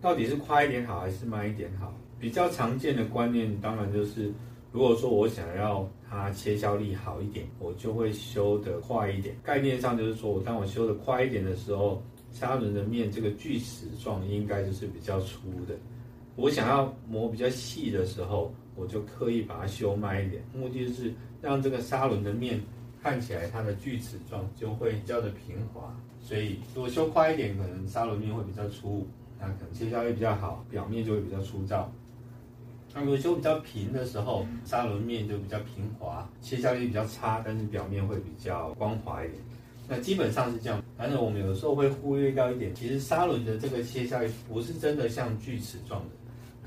到底是快一点好还是慢一点好？比较常见的观念当然就是，如果说我想要它切削力好一点，我就会修得快一点。概念上就是说我当我修得快一点的时候，砂轮的面这个锯齿状应该就是比较粗的。我想要磨比较细的时候，我就刻意把它修慢一点，目的就是让这个砂轮的面看起来它的锯齿状就会比较的平滑。所以如果修快一点，可能砂轮面会比较粗，那可能切削力比较好，表面就会比较粗糙。那如果修比较平的时候，砂轮面就比较平滑，切削力比较差，但是表面会比较光滑一点。那基本上是这样，但是我们有时候会忽略掉一点，其实砂轮的这个切削力不是真的像锯齿状的。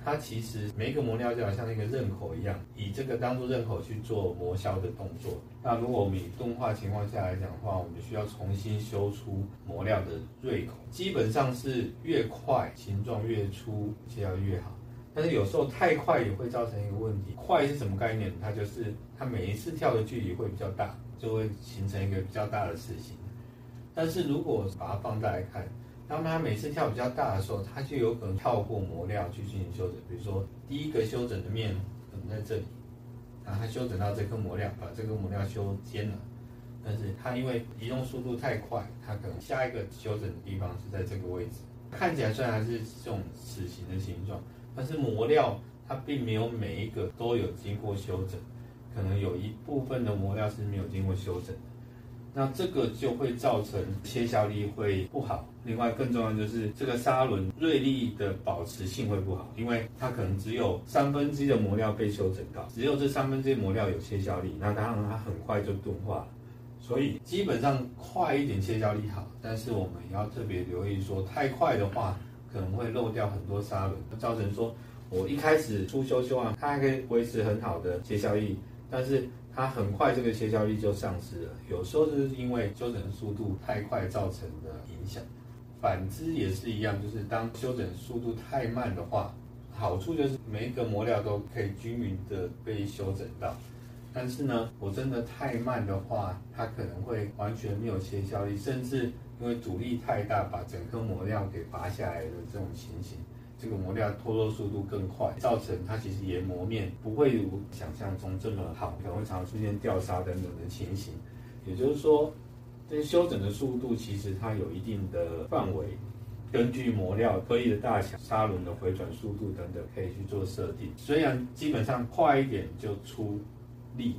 它其实每一个磨料就好像那个刃口一样，以这个当做刃口去做磨削的动作。那如果我们以动画情况下来讲的话，我们需要重新修出磨料的锐口，基本上是越快形状越粗，切要越好。但是有时候太快也会造成一个问题，快是什么概念？它就是它每一次跳的距离会比较大，就会形成一个比较大的刺形。但是如果把它放大来看，当它每次跳比较大的时候，它就有可能跳过磨料去进行修整。比如说，第一个修整的面可能在这里，啊，它修整到这颗磨料，把这颗磨料修尖了。但是它因为移动速度太快，它可能下一个修整的地方是在这个位置。看起来虽然还是这种齿形的形状，但是磨料它并没有每一个都有经过修整，可能有一部分的磨料是没有经过修整的。那这个就会造成切削力会不好，另外更重要就是这个砂轮锐利的保持性会不好，因为它可能只有三分之一的磨料被修整到，只有这三分之一磨料有切削力，那当然它很快就钝化了。所以基本上快一点切削力好，但是我们要特别留意说太快的话可能会漏掉很多砂轮，造成说我一开始初修修完，它还可以维持很好的切削力，但是。它很快这个切削力就丧失了，有时候是因为修整速度太快造成的影响，反之也是一样，就是当修整速度太慢的话，好处就是每一个磨料都可以均匀的被修整到，但是呢，我真的太慢的话，它可能会完全没有切削力，甚至因为阻力太大，把整颗磨料给拔下来的这种情形。这个磨料脱落速度更快，造成它其实研磨面不会如想象中这么好，可能会常出现掉砂等等的情形。也就是说，这修整的速度其实它有一定的范围，根据磨料颗粒的大小、砂轮的回转速度等等，可以去做设定。虽然基本上快一点就出力，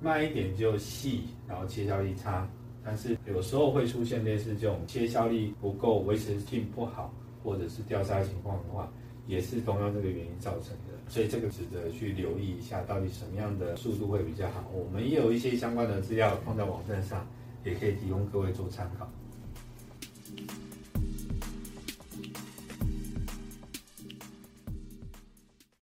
慢一点就细，然后切削力差，但是有时候会出现类似这种切削力不够、维持性不好。或者是掉沙情况的话，也是同样这个原因造成的，所以这个值得去留意一下，到底什么样的速度会比较好。我们也有一些相关的资料放在网站上，也可以提供各位做参考。